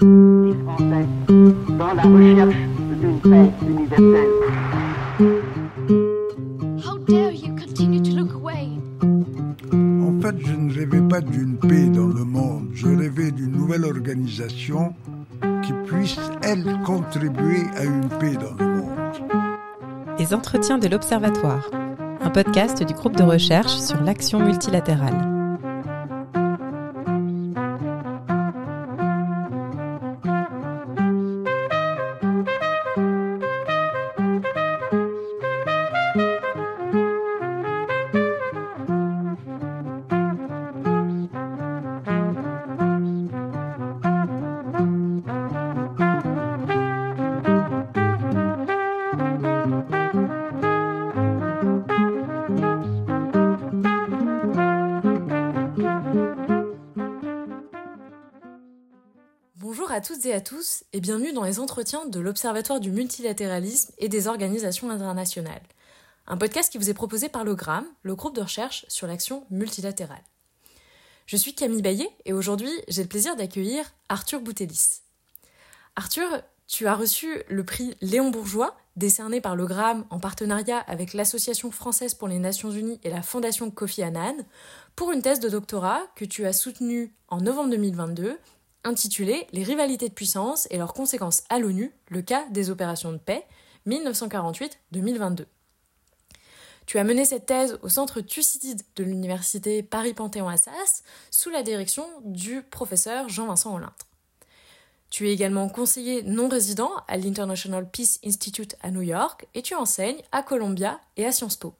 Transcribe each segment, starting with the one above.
Les Français, dans la recherche d'une paix universelle. How dare you continue to look away? En fait, je ne rêvais pas d'une paix dans le monde, je rêvais d'une nouvelle organisation qui puisse, elle, contribuer à une paix dans le monde. Les entretiens de l'Observatoire, un podcast du groupe de recherche sur l'action multilatérale. Toutes et à tous et bienvenue dans les entretiens de l'Observatoire du multilatéralisme et des organisations internationales. Un podcast qui vous est proposé par le GRAM, le groupe de recherche sur l'action multilatérale. Je suis Camille Baillet et aujourd'hui j'ai le plaisir d'accueillir Arthur Boutelis. Arthur, tu as reçu le prix Léon Bourgeois, décerné par le GRAM en partenariat avec l'Association française pour les Nations Unies et la Fondation Kofi Annan, pour une thèse de doctorat que tu as soutenue en novembre 2022 intitulé Les rivalités de puissance et leurs conséquences à l'ONU, le cas des opérations de paix 1948-2022. Tu as mené cette thèse au centre Thucydide de l'université Paris-Panthéon-Assas sous la direction du professeur Jean-Vincent Olintre. Tu es également conseiller non résident à l'International Peace Institute à New York et tu enseignes à Columbia et à Sciences Po.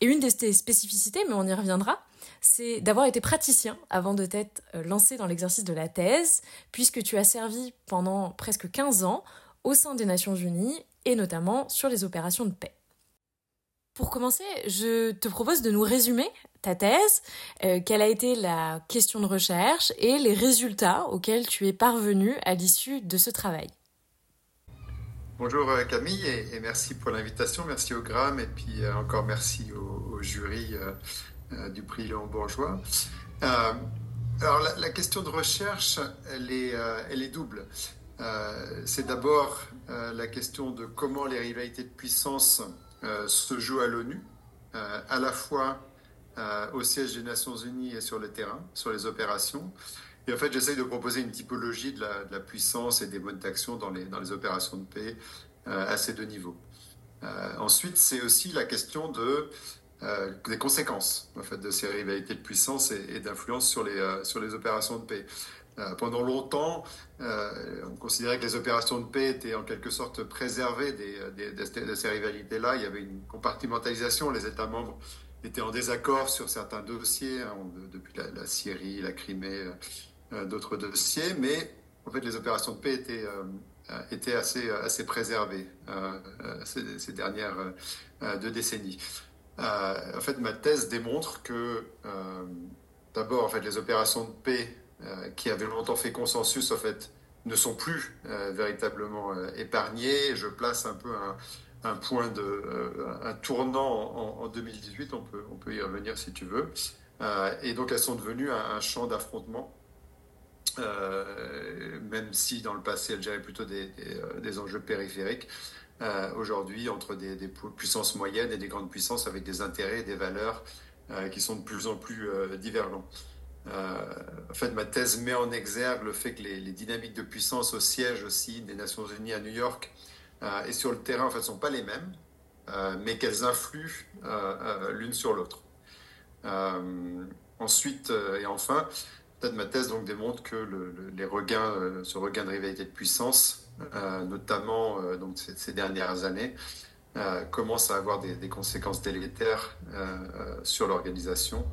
Et une de tes spécificités, mais on y reviendra, c'est d'avoir été praticien avant de t'être euh, lancé dans l'exercice de la thèse, puisque tu as servi pendant presque 15 ans au sein des Nations Unies et notamment sur les opérations de paix. Pour commencer, je te propose de nous résumer ta thèse, euh, quelle a été la question de recherche et les résultats auxquels tu es parvenu à l'issue de ce travail. Bonjour euh, Camille et, merci pour l'invitation, merci au GRAM et puis encore merci au, jury du prix Léon Bourgeois. Euh, alors la, question de recherche, elle est, euh, double. C'est d'abord la question de comment les rivalités de puissance se jouent à l'ONU, à la fois au siège des Nations Unies et sur le terrain, sur les opérations. Et en fait, j'essaye de proposer une typologie de la, puissance et des modes d'action dans les, opérations de paix euh, à ces deux niveaux. Euh, ensuite, c'est aussi la question de, euh, des conséquences en fait, de ces rivalités de puissance et, d'influence sur les, sur les opérations de paix. pendant longtemps, on considérait que les opérations de paix étaient en quelque sorte préservées des, des, de, ces rivalités-là. Il y avait une compartimentalisation. Les États membres étaient en désaccord sur certains dossiers, hein, depuis la, Syrie, la Crimée, euh, d'autres dossiers, mais en fait les opérations de paix étaient, euh, étaient assez, assez préservées euh, ces, dernières deux décennies. En fait, ma thèse démontre que d'abord, en fait, les opérations de paix qui avaient longtemps fait consensus, en fait, ne sont plus véritablement épargnées. Je place un peu un, point de euh, un tournant en, en, 2018, on peut, on peut y revenir si tu veux. Euh, et donc elles sont devenues un, champ d'affrontement, euh, même si dans le passé elles géraient plutôt des, des enjeux périphériques. Aujourd'hui, entre des, puissances moyennes et des grandes puissances avec des intérêts et des valeurs qui sont de plus en plus divergents. en fait, ma thèse met en exergue le fait que les, dynamiques de puissance au siège aussi des Nations Unies à New York euh, et sur le terrain, en fait, ne sont pas les mêmes, euh, mais qu'elles influent euh, l'une sur l'autre. ensuite, et enfin, peut-être ma thèse donc démontre que le, le, les regains, ce regain de rivalité de puissance, notamment donc ces, dernières années, commence à avoir des, conséquences délétères sur l'organisation.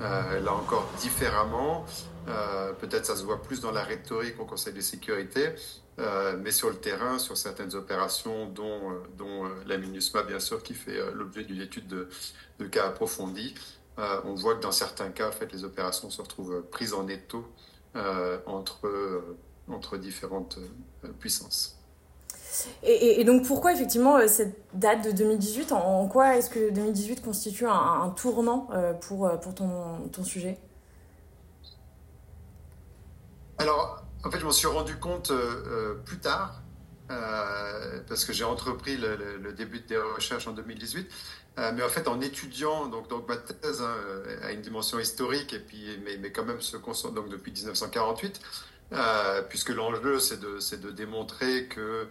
là encore différemment, peut-être ça se voit plus dans la rhétorique au Conseil de sécurité, euh, mais sur le terrain, sur certaines opérations, dont, euh, dont euh, la MINUSMA, bien sûr, qui fait l'objet d'une étude de, de, cas approfondie, on voit que dans certains cas, en fait, les opérations se retrouvent prises en étau entre, entre différentes puissances. Et, et, donc pourquoi effectivement cette date de 2018 En, en quoi est-ce que 2018 constitue un, un tournant pour, pour ton, ton sujet? Alors, en fait, je m'en suis rendu compte plus tard, parce que j'ai entrepris le, début des recherches en 2018. mais en fait, en étudiant, donc, donc ma thèse hein, a une dimension historique, et puis, mais, mais quand même se concentre donc, depuis 1948, puisque l'enjeu, c'est de, de, démontrer que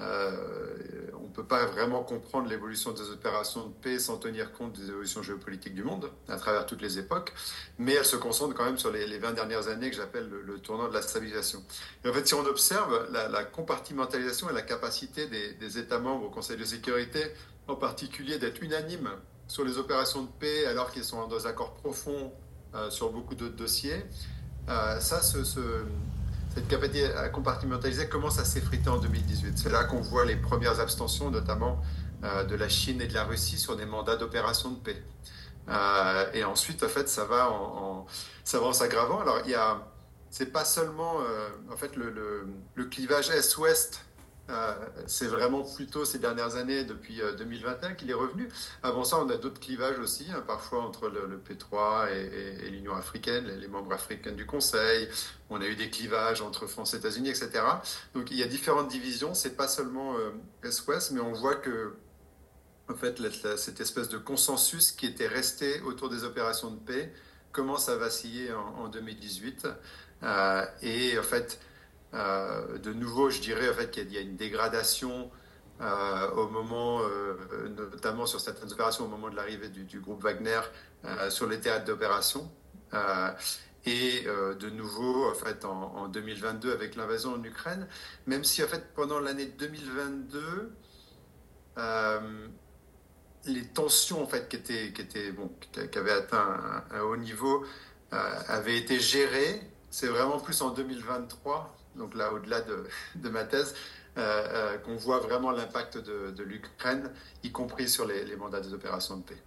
euh, on ne peut pas vraiment comprendre l'évolution des opérations de paix sans tenir compte des évolutions géopolitiques du monde à travers toutes les époques, mais elle se concentre quand même sur les, 20 dernières années que j'appelle le, tournant de la stabilisation. Et en fait, si on observe la, compartimentalisation et la capacité des, États membres au Conseil de sécurité, en particulier d'être unanimes sur les opérations de paix alors qu'ils sont en désaccord profond euh, sur beaucoup d'autres dossiers, euh, ça, se, cette capacité à compartimentaliser commence à s'effriter en 2018. C'est là qu'on voit les premières abstentions, notamment euh, de la Chine et de la Russie, sur des mandats d'opération de paix. Euh, et ensuite, en fait, ça va en, ça va en s'aggravant. Alors, il y a, c'est pas seulement, euh, en fait, le, le, clivage Est-Ouest c'est vraiment plutôt ces dernières années, depuis 2021, euh, qu'il est revenu. Avant ça, on a d'autres clivages aussi, hein, parfois entre le, P3 et, l'Union africaine, les, membres africains du Conseil. On a eu des clivages entre France et États-Unis, etc. Donc il y a différentes divisions. C'est pas seulement euh, Est-Ouest, mais on voit que en fait, cette espèce de consensus qui était resté autour des opérations de paix commence à vaciller en, en 2018. et en fait, euh, de nouveau, je dirais en fait, qu'il y a une dégradation euh, au moment, euh, notamment sur certaines opérations, au moment de l'arrivée du, groupe Wagner sur les théâtres d'opération. et de nouveau, en fait, en, 2022 avec l'invasion en Ukraine, même si en fait pendant l'année 2022, les tensions en fait qui étaient, qui étaient bon, qui avaient atteint un haut niveau, avaient été gérées. C'est vraiment plus en 2023 donc là au-delà de, ma thèse, euh, euh, qu'on voit vraiment l'impact de, l'Ukraine, y compris sur les, mandats des opérations de paix.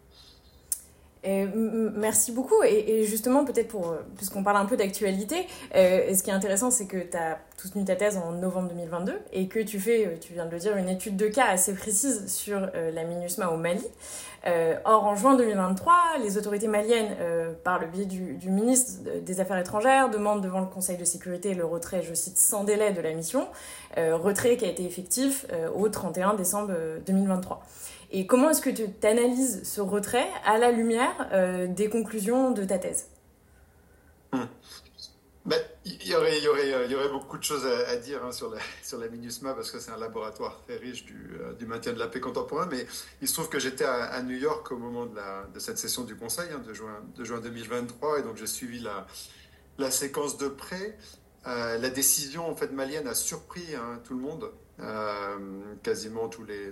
Merci beaucoup. Et, justement, peut-être pour, puisqu'on parle un peu d'actualité, euh, ce qui est intéressant, c'est que tu as soutenu ta thèse en novembre 2022 et que tu fais, tu viens de le dire, une étude de cas assez précise sur la MINUSMA au Mali. Euh, or, en juin 2023, les autorités maliennes, euh, par le biais du, ministre des Affaires étrangères, demandent devant le Conseil de sécurité le retrait, je cite, sans délai de la mission, euh, retrait qui a été effectif au 31 décembre 2023. Et comment est-ce que tu analyses ce retrait à la lumière des conclusions de ta thèse? Hmm. Ben, il, y aurait, beaucoup de choses à, dire hein, sur, la, MINUSMA parce que c'est un laboratoire très riche du, euh, maintien de la paix contemporain. Mais il se trouve que j'étais à, New York au moment de, cette session du Conseil hein, de, juin, de juin 2023 et donc j'ai suivi la, séquence de près. Euh, la décision en fait malienne a surpris hein, tout le monde, euh, quasiment tous les,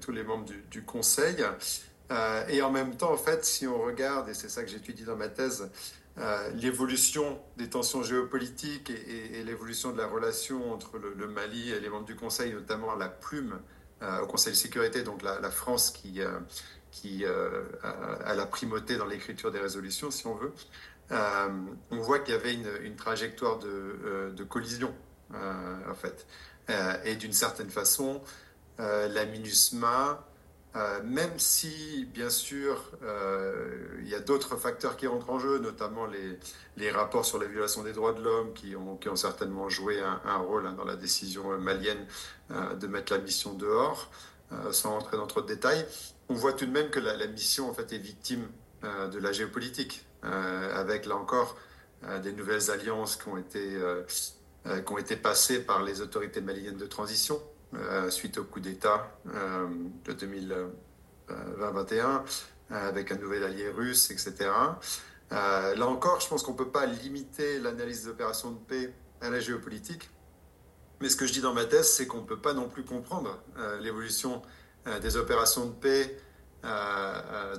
tous les, membres du, Conseil. et en même temps, en fait, si on regarde, et c'est ça que j'étudie dans ma thèse, euh, l'évolution des tensions géopolitiques et, l'évolution de la relation entre le, Mali et les membres du Conseil, notamment la plume euh, au Conseil de sécurité, donc la, France qui, euh, qui a, la primauté dans l'écriture des résolutions, si on veut, on voit qu'il y avait une, trajectoire de, de collision, en fait. Et d'une certaine façon, la MINUSMA euh, même si, bien sûr, euh, il y a d'autres facteurs qui rentrent en jeu, notamment les, les rapports sur la violation des droits de l'homme qui ont, qui ont certainement joué un, rôle hein, dans la décision malienne euh, de mettre la mission dehors, sans entrer dans trop de détails, on voit tout de même que la, mission en fait, est victime de la géopolitique, avec là encore des nouvelles alliances qui ont, été, qui ont été passées par les autorités maliennes de transition, euh, suite au coup d'État euh, de 2021, euh, avec un nouvel allié russe, etc. là encore, je pense qu'on ne peut pas limiter l'analyse des opérations de paix à la géopolitique. Mais ce que je dis dans ma thèse, c'est qu'on ne peut pas non plus comprendre l'évolution des opérations de paix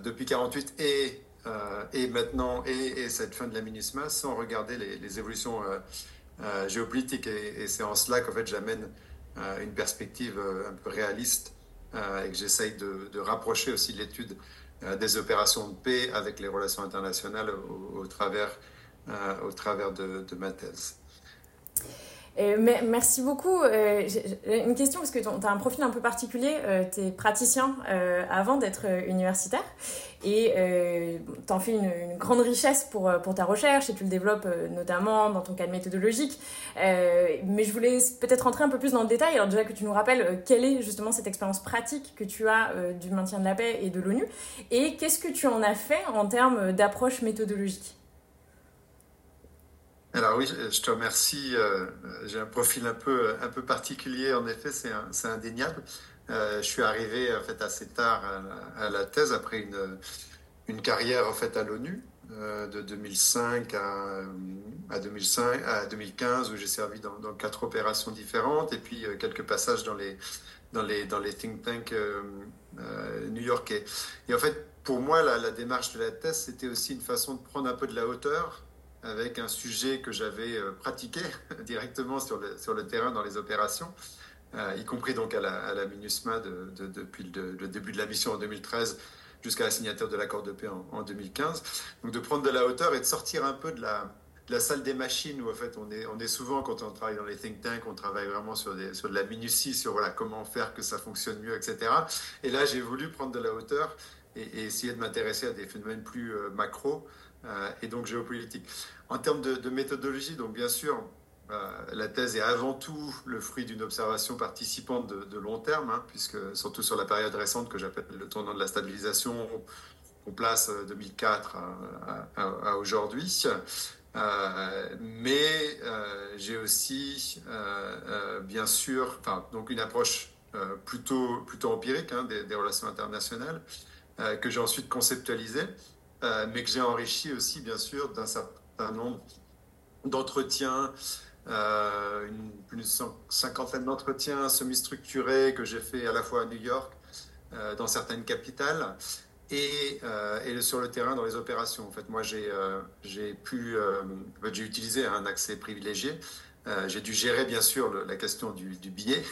depuis 48 et, et maintenant et, cette fin de la MINUSMA sans regarder les, évolutions géopolitiques. Et, et c'est en cela qu'en fait j'amène une perspective euh, un peu réaliste euh, et que j'essaye de, rapprocher aussi l'étude euh, des opérations de paix avec les relations internationales au, travers, au travers de, ma thèse. Merci beaucoup. Euh, une question, parce que tu as un profil un peu particulier. Euh, tu es praticien euh, avant d'être universitaire. Et tu en fais une, grande richesse pour, pour ta recherche et tu le développes notamment dans ton cadre méthodologique. mais je voulais peut-être rentrer un peu plus dans le détail. Alors déjà que tu nous rappelles quelle est justement cette expérience pratique que tu as du maintien de la paix et de l'ONU. Et qu'est-ce que tu en as fait en termes d'approche méthodologique? Alors oui, je te remercie. Euh, j'ai un profil un peu, un peu particulier, en effet, c'est indéniable. Euh, je suis arrivé en fait assez tard à, la thèse après une, une carrière en fait à l'ONU euh, de 2005 à, à, 2005 à 2015 où j'ai servi dans, quatre opérations différentes et puis quelques passages dans les dans les dans les think tanks new-yorkais. Et en fait, pour moi, la démarche de la thèse, c'était aussi une façon de prendre un peu de la hauteur avec un sujet que j'avais euh, pratiqué directement sur le, terrain dans les opérations, euh, y compris donc à la, MINUSMA depuis le, début de la mission en 2013 jusqu'à la signature de l'accord de paix en, 2015. Donc de prendre de la hauteur et de sortir un peu de la, salle des machines où en fait on est, souvent quand on travaille dans les think tanks, on travaille vraiment sur, de la minutie, sur voilà, comment faire que ça fonctionne mieux, etc. Et là j'ai voulu prendre de la hauteur et, essayer de m'intéresser à des phénomènes plus euh, macro et donc géopolitique. En termes de, méthodologie, donc bien sûr, euh, la thèse est avant tout le fruit d'une observation participante de, long terme, hein, puisque surtout sur la période récente que j'appelle le tournant de la stabilisation, on place 2004 à, à, aujourd'hui. Euh, mais j'ai aussi, bien sûr, donc une approche plutôt, plutôt empirique hein, des, relations internationales que j'ai ensuite conceptualisée euh, mais que j'ai enrichi aussi, bien sûr, d'un certain nombre d'entretiens, euh, une, cinquantaine d'entretiens semi-structurés que j'ai fait à la fois à New York, euh, dans certaines capitales, et, et, sur le terrain dans les opérations. En fait, moi, j'ai pu, j'ai utilisé un accès privilégié. j'ai dû gérer bien sûr la question du billet,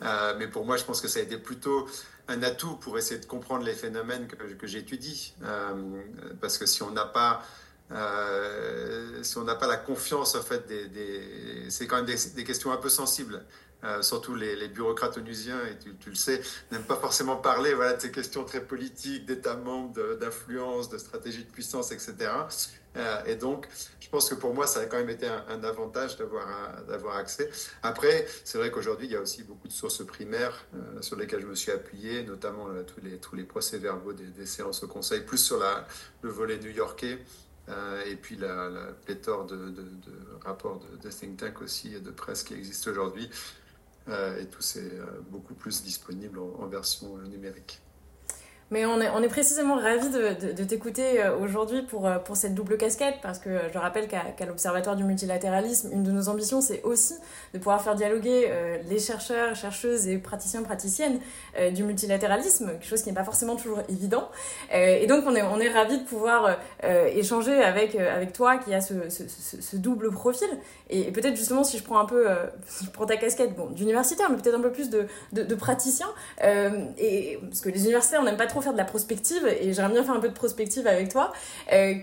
mais pour moi, je pense que ça a été plutôt un atout pour essayer de comprendre les phénomènes que, que j'étudie. Euh, parce que si on n'a pas, euh, si pas la confiance, en fait, des, c'est quand même des, questions un peu sensibles. Euh, surtout les, bureaucrates onusiens, et tu, le sais, n'aiment pas forcément parler voilà, de ces questions très politiques, d'États membres, d'influence, de, stratégie de puissance, etc. Euh, et donc, je pense que pour moi, ça a quand même été un, avantage d'avoir accès. Après, c'est vrai qu'aujourd'hui, il y a aussi beaucoup de sources primaires euh, sur lesquelles je me suis appuyé, notamment tous, les, tous les procès-verbaux des, séances au Conseil, plus sur le volet new-yorkais. et puis la, pléthore de, de, de rapports de, think tank aussi et de presse qui existent aujourd'hui. Euh, et tout c'est euh, beaucoup plus disponible en, version euh, numérique. Mais on est, on est précisément ravis de, de, t'écouter aujourd'hui pour, pour cette double casquette, parce que je rappelle qu'à l'Observatoire du multilatéralisme, une de nos ambitions, c'est aussi de pouvoir faire dialoguer les chercheurs, chercheuses et praticiens, praticiennes du multilatéralisme, quelque chose qui n'est pas forcément toujours évident. et donc, on est, on est ravis de pouvoir échanger avec, avec toi qui a ce, ce, ce double profil et, peut-être justement, si je prends un peu, euh, je prends ta casquette bon, d'universitaire, mais peut-être un peu plus de, de, de praticien, euh, et, parce que les universitaires, on n'aime pas trop faire de la prospective, et j'aimerais bien faire un peu de prospective avec toi. Euh,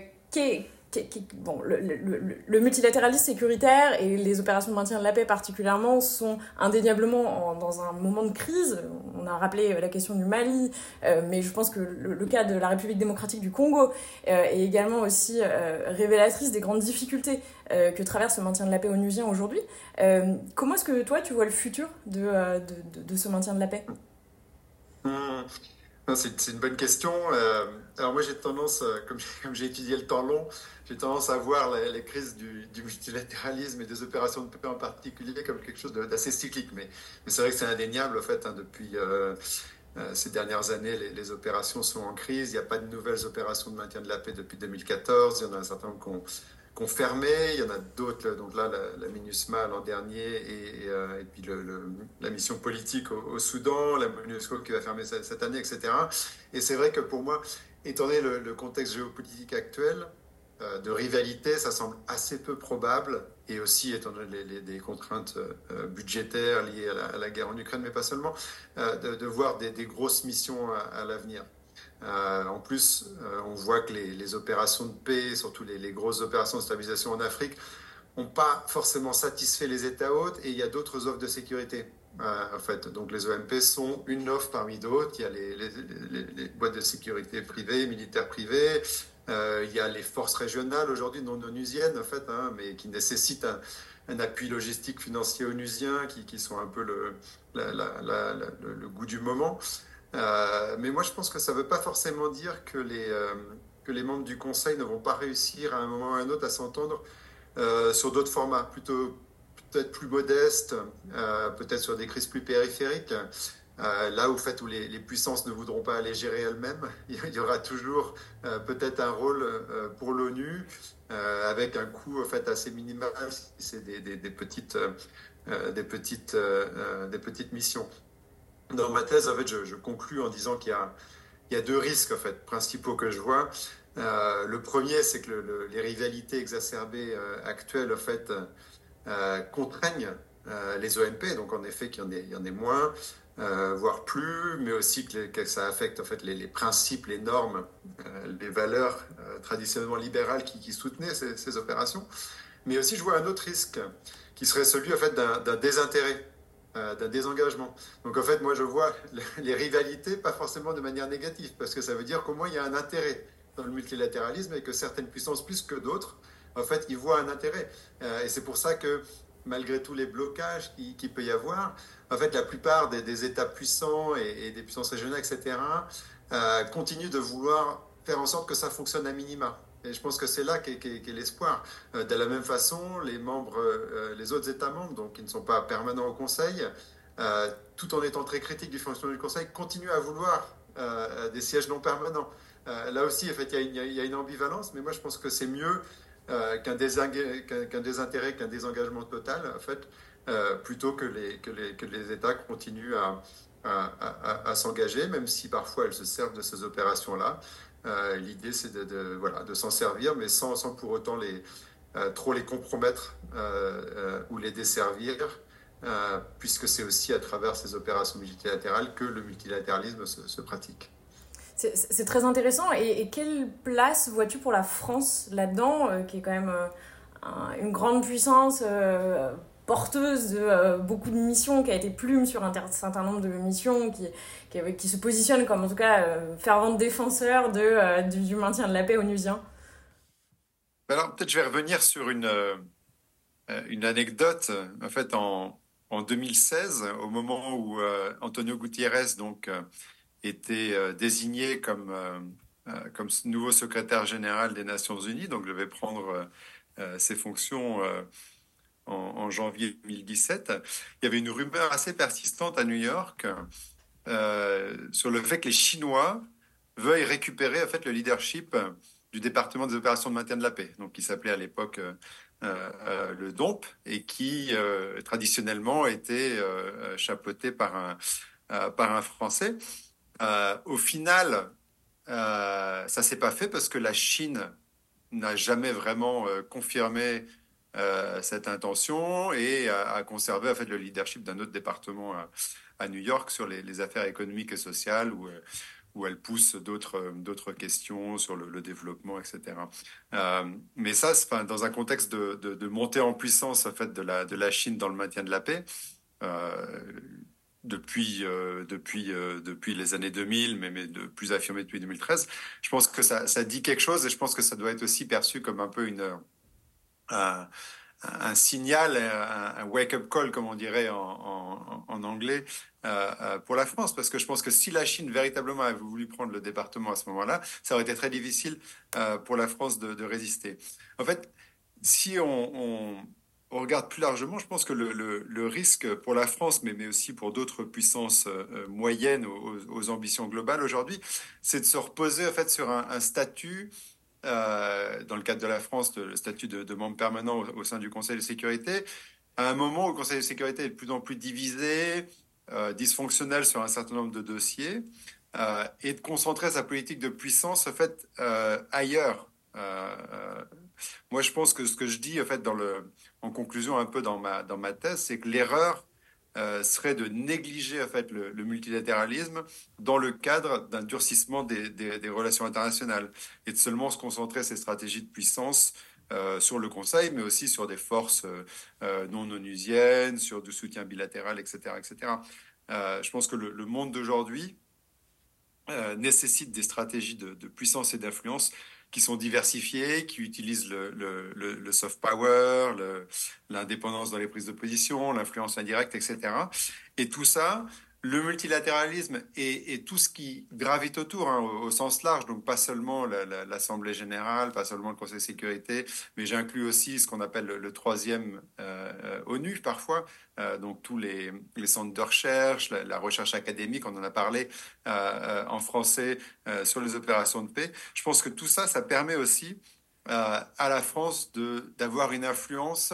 bon, le, multilatéralisme sécuritaire et les opérations de maintien de la paix particulièrement sont indéniablement dans un moment de crise. On a rappelé euh, la question du Mali, euh, mais je pense que le, cas de la République démocratique du Congo euh, est également aussi révélatrice des grandes difficultés que traverse le maintien de la paix onusien aujourd'hui. comment est-ce que toi tu vois le futur de, de, ce maintien de la paix? C'est une bonne question. Euh, alors moi j'ai tendance, euh, comme j'ai étudié le temps long, j'ai tendance à voir les, crises du, multilatéralisme et des opérations de paix en particulier comme quelque chose d'assez cyclique. Mais, mais c'est vrai que c'est indéniable en fait. Hein, depuis euh, ces dernières années, les, les, opérations sont en crise. Il n'y a pas de nouvelles opérations de maintien de la paix depuis 2014. Il y en a un certain nombre qui ont confirmé. Il y en a d'autres, donc là, la, MINUSMA l'an dernier et, euh, et puis le, la mission politique au, Soudan, la MINUSCO qui va fermer cette, année, etc. Et c'est vrai que pour moi, étant donné le, contexte géopolitique actuel, euh, de rivalité, ça semble assez peu probable, et aussi étant donné les, contraintes euh, budgétaires liées à la, guerre en Ukraine, mais pas seulement, de, voir des, grosses missions à l'avenir. Euh, en plus, euh, on voit que les, opérations de paix, surtout les, grosses opérations de stabilisation en Afrique, n'ont pas forcément satisfait les États hôtes et il y a d'autres offres de sécurité. en fait, donc les OMP sont une offre parmi d'autres. Il y a les, boîtes de sécurité privées, militaires privées. il y a les forces régionales aujourd'hui non onusiennes en fait, hein, mais qui nécessitent un, appui logistique financier onusien qui, qui sont un peu le, goût du moment. Euh, mais moi, je pense que ça ne veut pas forcément dire que les, euh, que les membres du Conseil ne vont pas réussir à un moment ou à un autre à s'entendre euh, sur d'autres formats, plutôt peut-être plus modestes, peut-être sur des crises plus périphériques. là où, fait, où les, les, puissances ne voudront pas aller gérer elles-mêmes, il y aura toujours peut-être un rôle pour l'ONU avec un coût en fait assez minimal. C'est des, petites, des, petites, des petites missions. Dans ma thèse, en fait, je, je conclus en disant qu'il y a, deux risques en fait, principaux que je vois. le premier, c'est que le, les rivalités exacerbées actuelles en fait, contraignent les OMP, donc en effet qu'il y, en ait moins. Euh, voire plus, mais aussi que, ça affecte en fait les, principes, les normes, euh, les valeurs euh, traditionnellement libérales qui, soutenaient ces, opérations. Mais aussi, je vois un autre risque qui serait celui en fait d'un désintérêt, d'un désengagement. Donc en fait, moi, je vois les rivalités pas forcément de manière négative, parce que ça veut dire qu'au moins il y a un intérêt dans le multilatéralisme et que certaines puissances plus que d'autres, en fait, ils voient un intérêt. et c'est pour ça que malgré tous les blocages qu'il qui peut y avoir, en fait, la plupart des, États puissants et, des puissances régionales, etc., euh, continuent de vouloir faire en sorte que ça fonctionne à minima. Et je pense que c'est là qu'est l'espoir. Euh, de la même façon, euh, les autres États membres, donc qui ne sont pas permanents au Conseil, tout en étant très critiques du fonctionnement du Conseil, continuent à vouloir des sièges non permanents. là aussi, en fait, il y, y, a une ambivalence, mais moi, je pense que c'est mieux qu'un désintérêt, qu'un désengagement total, en fait. Euh, plutôt que les, États continuent à, à, à, s'engager, même si parfois elles se servent de ces opérations-là. Euh, l'idée, c'est de, voilà, de s'en servir, mais sans, sans pour autant les, euh, trop les compromettre ou les desservir, puisque c'est aussi à travers ces opérations multilatérales que le multilatéralisme se, se pratique. C'est très intéressant. Et, et quelle place vois-tu pour la France là-dedans, qui est quand même une grande puissance porteuse de euh, beaucoup de missions, qui a été plume sur un certain nombre de missions, qui, qui, qui se positionne comme en tout cas euh, fervent défenseur de, euh, du, maintien de la paix onusien Alors peut-être je vais revenir sur une, une anecdote. En fait, en, en 2016, au moment où Antonio Gutiérrez donc, était désigné comme, comme nouveau secrétaire général des Nations Unies, donc devait prendre ses fonctions en, janvier 2017, il y avait une rumeur assez persistante à New York euh, sur le fait que les Chinois veuillent récupérer en fait le leadership du département des opérations de maintien de la paix, donc qui s'appelait à l'époque euh, euh, le DOMP et qui traditionnellement était chapeauté par un par un Français. au final, ça s'est pas fait parce que la Chine n'a jamais vraiment confirmé euh, cette intention et à, conserver en fait le leadership d'un autre département à, New York sur les, affaires économiques et sociales où, euh, où elle pousse d'autres questions sur le, développement, etc. Euh, mais ça, dans un contexte de, de, montée en puissance en fait de la de la Chine dans le maintien de la paix. depuis, depuis, depuis les années 2000, mais, mais de plus affirmé depuis 2013. Je pense que ça, ça dit quelque chose et je pense que ça doit être aussi perçu comme un peu une, un, signal, un, wake-up call, comme on dirait en, anglais, euh, euh, pour la France. Parce que je pense que si la Chine véritablement avait voulu prendre le département à ce moment-là, ça aurait été très difficile euh, pour la France de, résister. En fait, si on, regarde plus largement, je pense que le, risque pour la France, mais, aussi pour d'autres puissances moyennes aux, ambitions globales aujourd'hui, c'est de se reposer en fait sur un statut euh, dans le cadre de la France, le statut de, membre permanent au, sein du Conseil de sécurité, à un moment où le Conseil de sécurité est de plus en plus divisé, euh, dysfonctionnel sur un certain nombre de dossiers, euh, et de concentrer sa politique de puissance en fait ailleurs. moi, je pense que ce que je dis en fait en conclusion un peu dans ma dans ma thèse, c'est que l'erreur euh, serait de négliger en fait le, multilatéralisme dans le cadre d'un durcissement des, relations internationales et de seulement se concentrer ces stratégies de puissance sur le Conseil, mais aussi sur des forces non onusiennes, sur du soutien bilatéral, etc. etc. je pense que le, monde d'aujourd'hui nécessite des stratégies de puissance et d'influence qui sont diversifiées, qui utilisent le, le, soft power, l'indépendance dans les prises de position, l'influence indirecte, etc. Et tout ça, le multilatéralisme et, tout ce qui gravite autour, hein, au, sens large, donc pas seulement l'Assemblée générale, pas seulement le Conseil de sécurité, mais j'inclus aussi ce qu'on appelle le, troisième euh, euh, ONU parfois, euh, donc tous les, centres de recherche, la, recherche académique, on en a parlé en français sur les opérations de paix. Je pense que tout ça, ça permet aussi à la France d'avoir une influence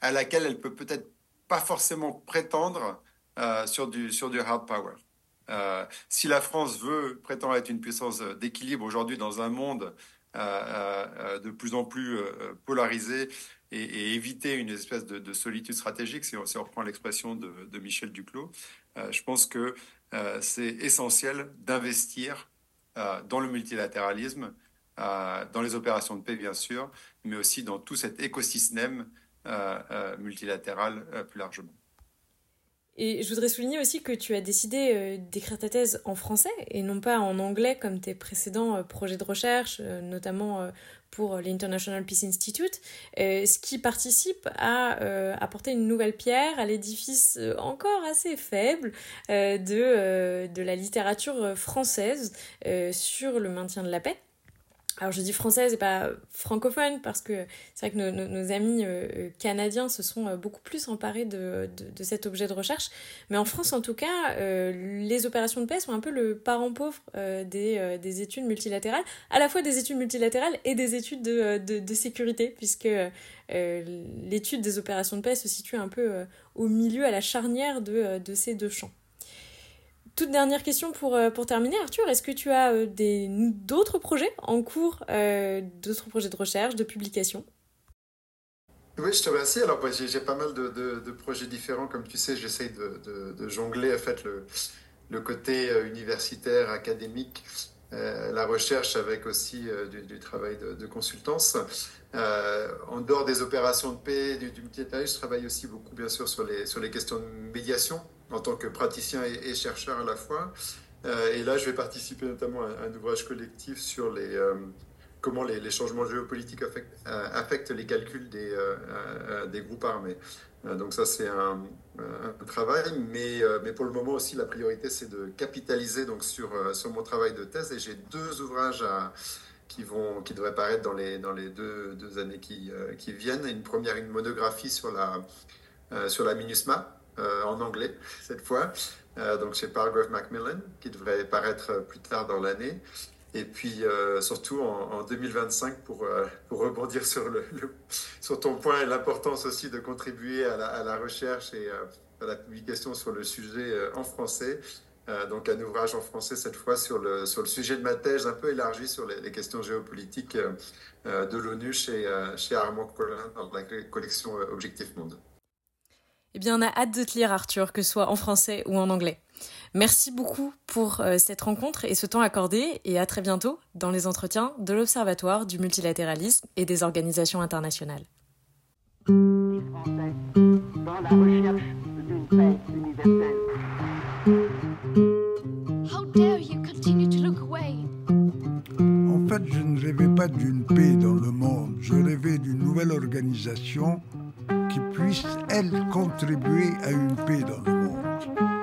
à laquelle elle peut peut-être pas forcément prétendre euh, sur, du, sur du hard power. Euh, si la France veut prétendre être une puissance d'équilibre aujourd'hui dans un monde euh, de plus en plus polarisé et, éviter une espèce de, solitude stratégique, si on, reprend l'expression de, Michel Duclos, je pense que c'est essentiel d'investir dans le multilatéralisme, dans les opérations de paix bien sûr, mais aussi dans tout cet écosystème multilatéral plus largement. Et je voudrais souligner aussi que tu as décidé euh, d'écrire ta thèse en français et non pas en anglais comme tes précédents euh, projets de recherche, euh, notamment pour l'International Peace Institute, ce qui participe à apporter une nouvelle pierre à l'édifice encore assez faible de, de la littérature française sur le maintien de la paix alors je dis française et pas francophone parce que c'est vrai que nos, amis euh, euh, canadiens se sont euh, beaucoup plus emparés de, de, cet objet de recherche. Mais en France en tout cas, les opérations de paix sont un peu le parent pauvre des, des, études multilatérales, à la fois des études multilatérales et des études de, de sécurité, puisque l'étude des opérations de paix se situe un peu au milieu, à la charnière de, ces deux champs. Toute dernière question pour, euh, pour terminer, Arthur. Est-ce que tu as euh, d'autres projets en cours, euh, d'autres projets de recherche, de publication? Oui, je te remercie. Alors, j'ai pas mal de, projets différents. Comme tu sais, j'essaye de, jongler en fait, le, le côté universitaire, académique, la recherche avec aussi du, travail de, consultance. en dehors des opérations de paix, du, du je travaille aussi beaucoup, bien sûr, sur les, sur les questions de médiation en tant que praticien et, chercheur à la fois. Euh, et là, je vais participer notamment à, un ouvrage collectif sur les, euh, comment les, changements géopolitiques affectent, euh, les calculs des, des groupes armés. donc ça, c'est un, travail, mais, mais pour le moment aussi, la priorité, c'est de capitaliser donc, sur, sur mon travail de thèse. Et j'ai deux ouvrages qui, vont, qui devraient paraître dans les, dans les deux, deux années qui, qui viennent. Une première, une monographie sur la, sur la MINUSMA, euh, en anglais cette fois, euh, donc chez Paragraph Macmillan, qui devrait paraître plus tard dans l'année. Et puis euh, surtout en, 2025, pour, pour rebondir sur, ton point et l'importance aussi de contribuer à la, recherche et à la publication sur le sujet en français. donc un ouvrage en français cette fois sur le, sujet de ma thèse un peu élargi sur les, les questions géopolitiques de l'ONU chez, chez Armand Collin dans la collection Objectif Monde. Eh bien, on a hâte de te lire, Arthur, que ce soit en français ou en anglais. Merci beaucoup pour euh, cette rencontre et ce temps accordé, et à très bientôt dans les entretiens de l'Observatoire du multilatéralisme et des organisations internationales. Les Français, dans la recherche d'une paix universelle. How dare you continue to look away? En fait, je ne rêvais pas d'une paix dans le monde, je rêvais d'une nouvelle organisation qui puisse, elle, contribuer à une paix dans le monde.